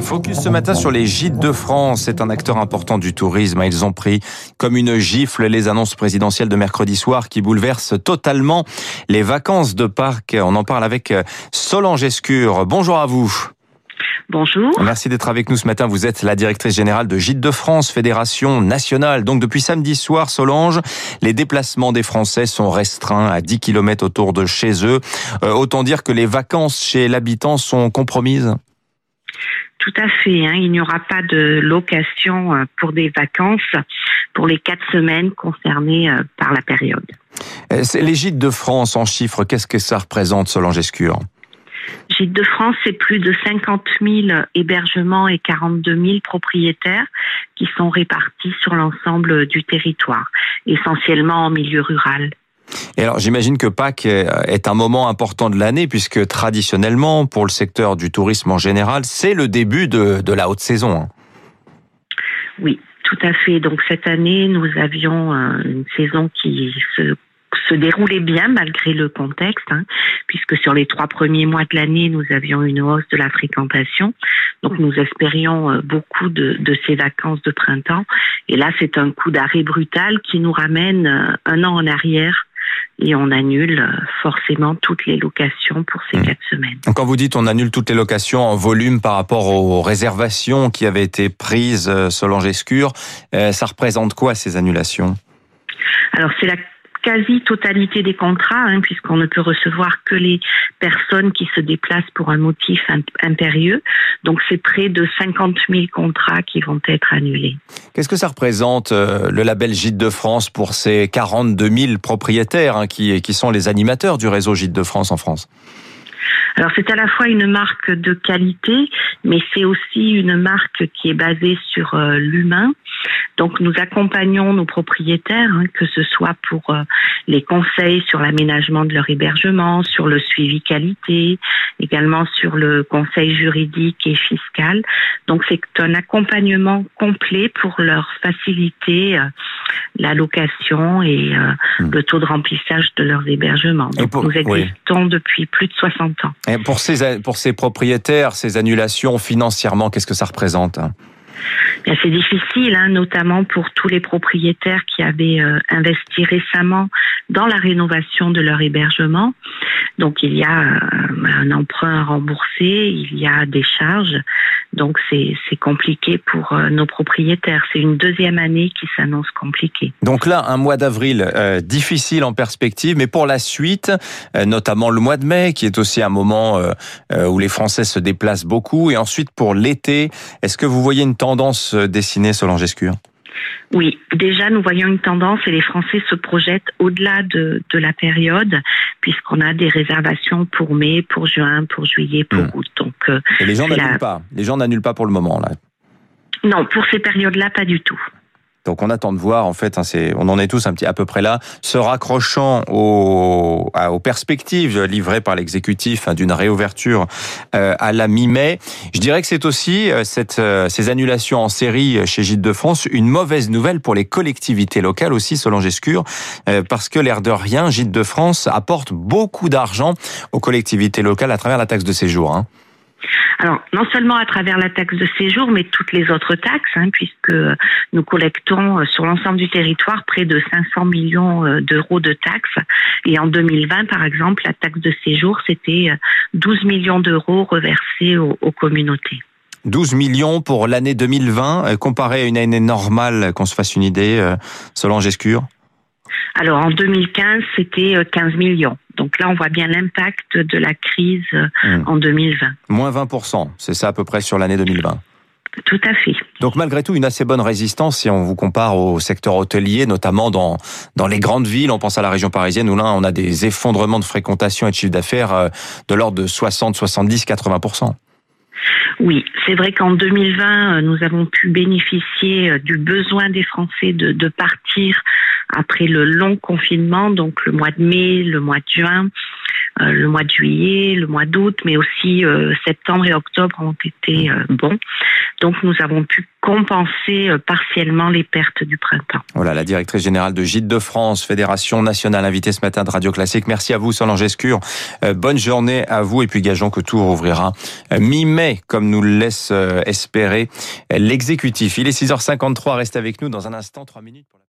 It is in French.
Focus ce matin sur les gîtes de France. C'est un acteur important du tourisme. Ils ont pris comme une gifle les annonces présidentielles de mercredi soir qui bouleversent totalement les vacances de parc. On en parle avec Solange Escure. Bonjour à vous. Bonjour. Merci d'être avec nous ce matin. Vous êtes la directrice générale de Gîtes de France, fédération nationale. Donc depuis samedi soir, Solange, les déplacements des Français sont restreints à 10 km autour de chez eux. Euh, autant dire que les vacances chez l'habitant sont compromises. Tout à fait. Hein. Il n'y aura pas de location euh, pour des vacances pour les quatre semaines concernées euh, par la période. Les gîtes de France en chiffres, qu'est-ce que ça représente, Solange Escure Gîtes de France, c'est plus de 50 000 hébergements et 42 000 propriétaires qui sont répartis sur l'ensemble du territoire, essentiellement en milieu rural. Alors j'imagine que Pâques est un moment important de l'année puisque traditionnellement, pour le secteur du tourisme en général, c'est le début de, de la haute saison. Hein. Oui, tout à fait. Donc cette année, nous avions euh, une saison qui se se déroulait bien malgré le contexte, hein, puisque sur les trois premiers mois de l'année, nous avions une hausse de la fréquentation. Donc nous espérions euh, beaucoup de, ces vacances de printemps. Et là, c'est un coup d'arrêt brutal qui nous ramène euh, un an en arrière et on annule euh, forcément toutes les locations pour ces mmh. quatre semaines. Quand vous dites on annule toutes les locations en volume par rapport aux réservations qui avaient été prises selon Gescure, ça représente quoi ces annulations? Alors c'est la quasi-totalité des contrats, hein, puisqu'on ne peut recevoir que les personnes qui se déplacent pour un motif impérieux. Donc c'est près de 50 000 contrats qui vont être annulés. Qu'est-ce que ça représente euh, le label Gîte de France pour ces 42 000 propriétaires hein, qui, qui sont les animateurs du réseau Gîte de France en France? Alors c'est à la fois une marque de qualité, mais c'est aussi une marque qui est basée sur euh, l'humain. Donc nous accompagnons nos propriétaires, hein, que ce soit pour euh, les conseils sur l'aménagement de leur hébergement, sur le suivi qualité, également sur le conseil juridique et fiscal. Donc c'est un accompagnement complet pour leur faciliter euh, la location et hmm. le taux de remplissage de leurs hébergements. Donc nous existons depuis plus de 60 ans. Et pour ces, pour ces propriétaires, ces annulations financièrement, qu'est-ce que ça représente c'est difficile, hein, notamment pour tous les propriétaires qui avaient euh, investi récemment dans la rénovation de leur hébergement. Donc il y a euh, un emprunt à rembourser, il y a des charges. Donc c'est compliqué pour euh, nos propriétaires. C'est une deuxième année qui s'annonce compliquée. Donc là, un mois d'avril difficile en perspective, mais pour la suite, notamment le mois de mai, qui est aussi un moment où les Français se déplacent beaucoup, et ensuite pour l'été, est-ce que vous voyez une tendance dessiné Solange Escure oui, déjà nous voyons une tendance et les Français se projettent au-delà de, la période puisqu'on a des réservations pour mai, pour juin, pour juillet, pour hmm. août. Donc euh, et les gens n'annulent pas. Les gens n'annulent pas pour le moment là. Non, pour ces périodes-là, pas du tout. Donc on attend de voir en fait, hein, on en est tous un petit à peu près là, se raccrochant aux, aux perspectives livrées par l'exécutif hein, d'une réouverture euh, à la mi-mai. Je dirais que c'est aussi euh, cette, euh, ces annulations en série chez Gîtes de France une mauvaise nouvelle pour les collectivités locales aussi, Solange Escure, parce que l'air de rien, Gîtes de France apporte beaucoup d'argent aux collectivités locales à travers la taxe de séjour. Hein. Alors, non seulement à travers la taxe de séjour, mais toutes les autres taxes, hein, puisque nous collectons euh, sur l'ensemble du territoire près de 500 millions euh, d'euros de taxes. Et en 2020, par exemple, la taxe de séjour, c'était 12 euh, millions d'euros reversés aux, communautés. 12 millions pour l'année 2020, comparé à une année normale, qu'on se fasse une idée, selon Gescure? Alors en 2015, c'était 15 millions. Donc là, on voit bien l'impact de la crise hmm. en 2020. Moins 20%, c'est ça à peu près sur l'année 2020 tout à fait. Donc malgré tout, une assez bonne résistance si on vous compare au secteur hôtelier, notamment dans, dans les grandes villes. On pense à la région parisienne où là, on a des effondrements de fréquentation et de chiffre d'affaires euh, de l'ordre de 60, 70, 80%. Oui, c'est vrai qu'en 2020, euh, nous avons pu bénéficier euh, du besoin des Français de, de partir après le long confinement, donc le mois de mai, le mois de juin, euh, le mois de juillet, le mois d'août, mais aussi euh, septembre et octobre ont été euh, bons. Donc nous avons pu compenser partiellement les pertes du printemps. Voilà, la directrice générale de Gîtes de France, Fédération nationale, invitée ce matin de Radio Classique. Merci à vous, Solange Escure. bonne journée à vous et puis gageons que tout rouvrira mi-mai, comme nous le laisse espérer l'exécutif. Il est 6h53, reste avec nous dans un instant, 3 minutes.